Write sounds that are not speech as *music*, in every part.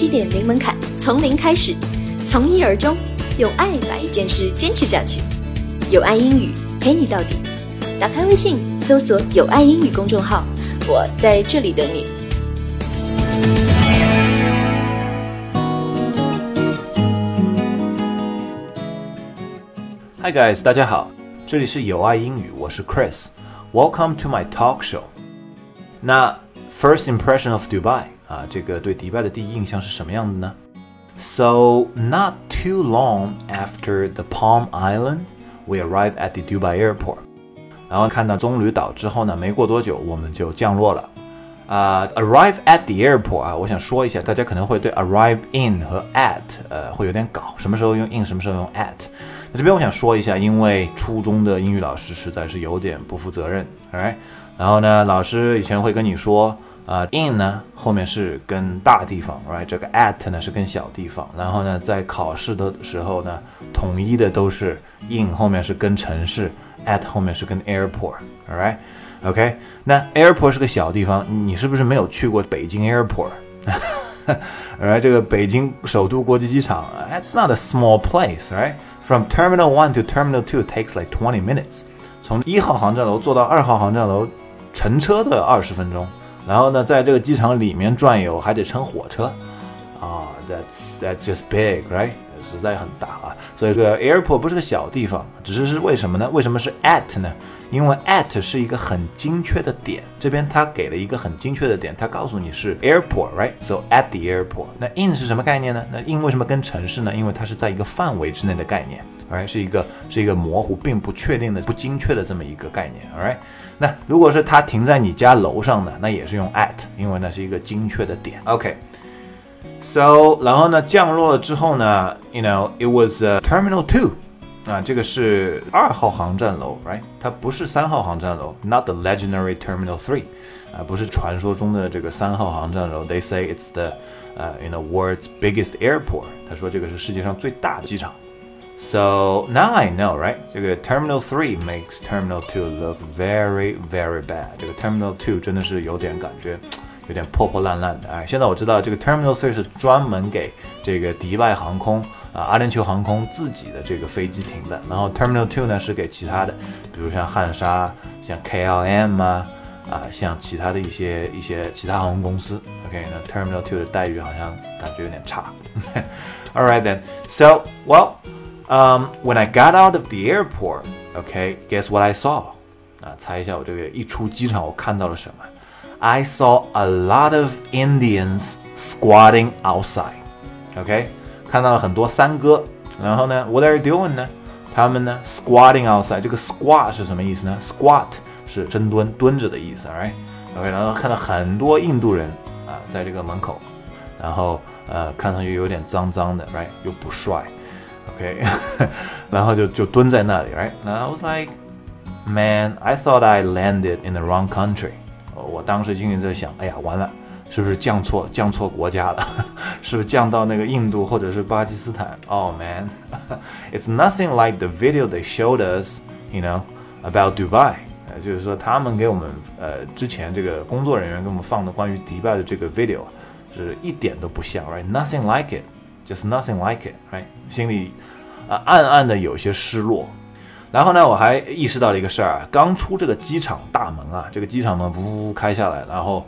七点零门槛，从零开始，从一而终，用爱把一件事坚持下去。有爱英语陪你到底。打开微信，搜索“有爱英语”公众号，我在这里等你。Hi guys，大家好，这里是有爱英语，我是 Chris。Welcome to my talk show。那 first impression of Dubai 啊，这个对迪拜的第一印象是什么样的呢？So not too long after the Palm Island, we arrive at the Dubai airport。然后看到棕榈岛之后呢，没过多久我们就降落了。啊、，arrive at the airport 啊，我想说一下，大家可能会对 arrive in 和 at 呃会有点搞，什么时候用 in，什么时候用 at。那这边我想说一下，因为初中的英语老师实在是有点不负责任，alright 然后呢，老师以前会跟你说。啊、，in 呢后面是跟大地方，right？这个 at 呢是跟小地方。然后呢，在考试的时候呢，统一的都是 in 后面是跟城市，at 后面是跟 airport，all right？OK，、那 airport 是个小地方，你是不是没有去过北京 airport？right？这个北京首都国际机场，it's not a small place，right？From terminal one to terminal two takes like twenty minutes。从一号航站楼坐到二号航站楼，乘车的二十分钟。然后呢，在这个机场里面转悠还得乘火车，啊、，that's that's just big，right？实在很大啊。所以这个 airport 不是个小地方，只是是为什么呢？为什么是 at 呢？因为 at 是一个很精确的点，这边它给了一个很精确的点，它告诉你是 airport，right？So at the airport。那 in 是什么概念呢？那 in 为什么跟城市呢？因为它是在一个范围之内的概念，right？是一个是一个模糊并不确定的、不精确的这么一个概念，alright？那如果是它停在你家楼上的，那也是用 at，因为那是一个精确的点。OK。So，然后呢，降落了之后呢，you know，it was、a Terminal Two，啊，这个是二号航站楼，right？它不是三号航站楼，not the legendary Terminal Three，啊，不是传说中的这个三号航站楼。They say it's the，呃、uh,，you know world's biggest airport。他说这个是世界上最大的机场。So now I know, right? 这个 Terminal Three makes Terminal Two look very, very bad. 这个 Terminal Two 真的是有点感觉，有点破破烂烂的。哎，现在我知道这个 Terminal Three 是专门给这个迪拜航空啊、阿联酋航空自己的这个飞机停的。然后 Terminal Two 呢是给其他的，比如像汉莎、像 KLM 啊啊，像其他的一些一些其他航空公司。OK，那 Terminal Two 的待遇好像感觉有点差。All *laughs* right then. So well. Um, when I got out of the airport, okay, guess what I saw? 啊，猜一下我这个一出机场我看到了什么？I saw a lot of Indians squatting outside. OK，看到了很多三哥。然后呢，What are you doing 呢？他们呢，squatting outside。这个 squat 是什么意思呢？squat 是深蹲，蹲着的意思，right？OK，然后看到很多印度人啊，在这个门口，然后呃，看上去有点脏脏的，right？又不帅。 OK，然后就就蹲在那里，right？然后 *laughs* I was like, man, I thought I landed in the wrong country。我当时心里在想，哎呀，完了，是不是降错降错国家了？是不是降到那个印度或者是巴基斯坦？Oh *laughs* man, *laughs* it's nothing like the video they showed us, you know, about Dubai。呃，就是说他们给我们呃之前这个工作人员给我们放的关于迪拜的这个 video 是一点都不像，right？Nothing like it。 Just nothing like it, right？心里啊、暗暗的有些失落。然后呢，我还意识到了一个事儿啊，刚出这个机场大门啊，这个机场门噗开下来，然后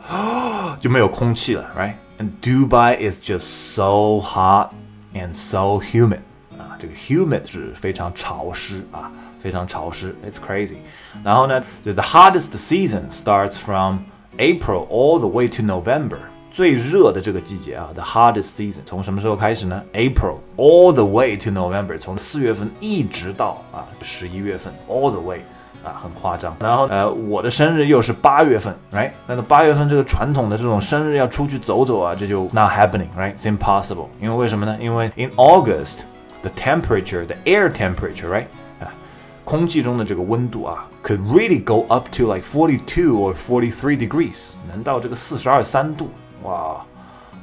就没有空气了，right？And Dubai is just so hot and so humid 啊，这个 humid 是非常潮湿啊，非常潮湿，it's crazy。然后呢，the hottest season starts from April all the way to November。最热的这个季节啊，the hottest season 从什么时候开始呢？April all the way to November，从四月份一直到啊十一月份，all the way 啊很夸张。然后呃，我的生日又是八月份，right？那个八月份这个传统的这种生日要出去走走啊，这就 not happening，right？It's impossible。因为为什么呢？因为 in August the temperature，the air temperature，right？啊，空气中的这个温度啊，could really go up to like forty two or forty three degrees，能到这个四十二三度。哇，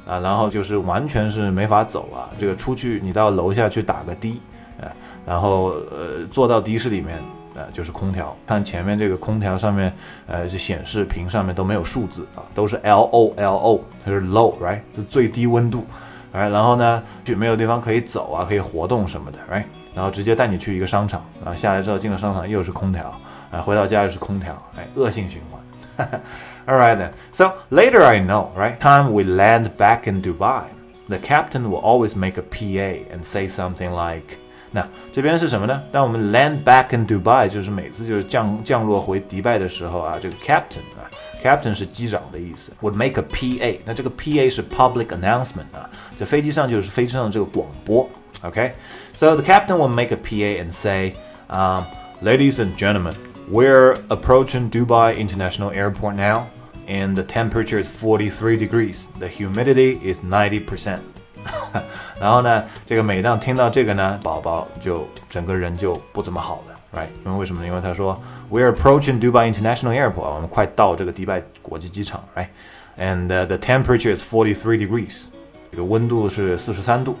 啊，然后就是完全是没法走啊！这个出去，你到楼下去打个的，啊，然后呃，坐到的士里面，呃，就是空调，看前面这个空调上面，呃，是显示屏上面都没有数字啊，都是 L O L O，它是 low，right，是最低温度，，right？然后呢，就没有地方可以走啊，可以活动什么的，right？然后直接带你去一个商场，然后下来之后进了商场又是空调，啊，回到家又是空调，哎，恶性循环。哈 *laughs* 哈 right then. So later I know, right? Time we land back in Dubai, the captain will always make a PA and say something like. 那这边是什么呢？当我们 land back in Dubai，就是每次就是降降落回迪拜的时候啊，这个 captain 啊，captain 是机长的意思，would make a PA。那这个 PA 是 public announcement 啊，在飞机上就是飞机上的这个广播。OK，so、okay? the captain will make a PA and say, um, ladies and gentlemen, we're approaching Dubai International Airport now, and the temperature is 43 degrees. The humidity is 90 percent. *laughs* 然后呢，这个每当听到这个呢，宝宝就整个人就不怎么好了，right？因为为什么呢？因为他说 We're approaching Dubai International Airport，我们快到这个迪拜国际机场，right？And、uh, the temperature is forty three degrees，这个温度是四十三度，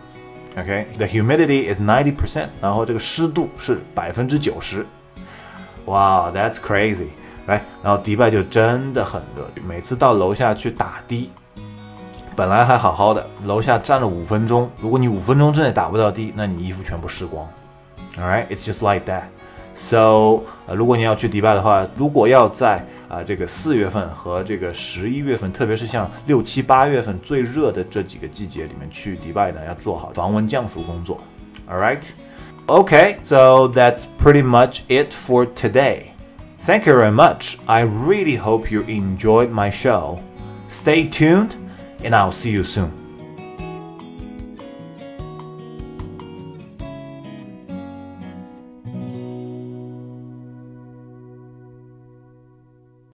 OK？The、okay? humidity is ninety percent，然后这个湿度是百分之九十，哇、wow,，That's crazy，right？然后迪拜就真的很热，每次到楼下去打的。本来还好好的，楼下站了五分钟。如果你五分钟之内打不到的，那你衣服全部湿光。All right, it's just like that. So，呃，如果你要去迪拜的话，如果要在啊、这个四月份和这个十一月份，特别是像六七八月份最热的这几个季节里面去迪拜呢，要做好防蚊降暑工作。All right, okay, so that's pretty much it for today. Thank you very much. I really hope you enjoyed my show. Stay tuned and I'll see you soon.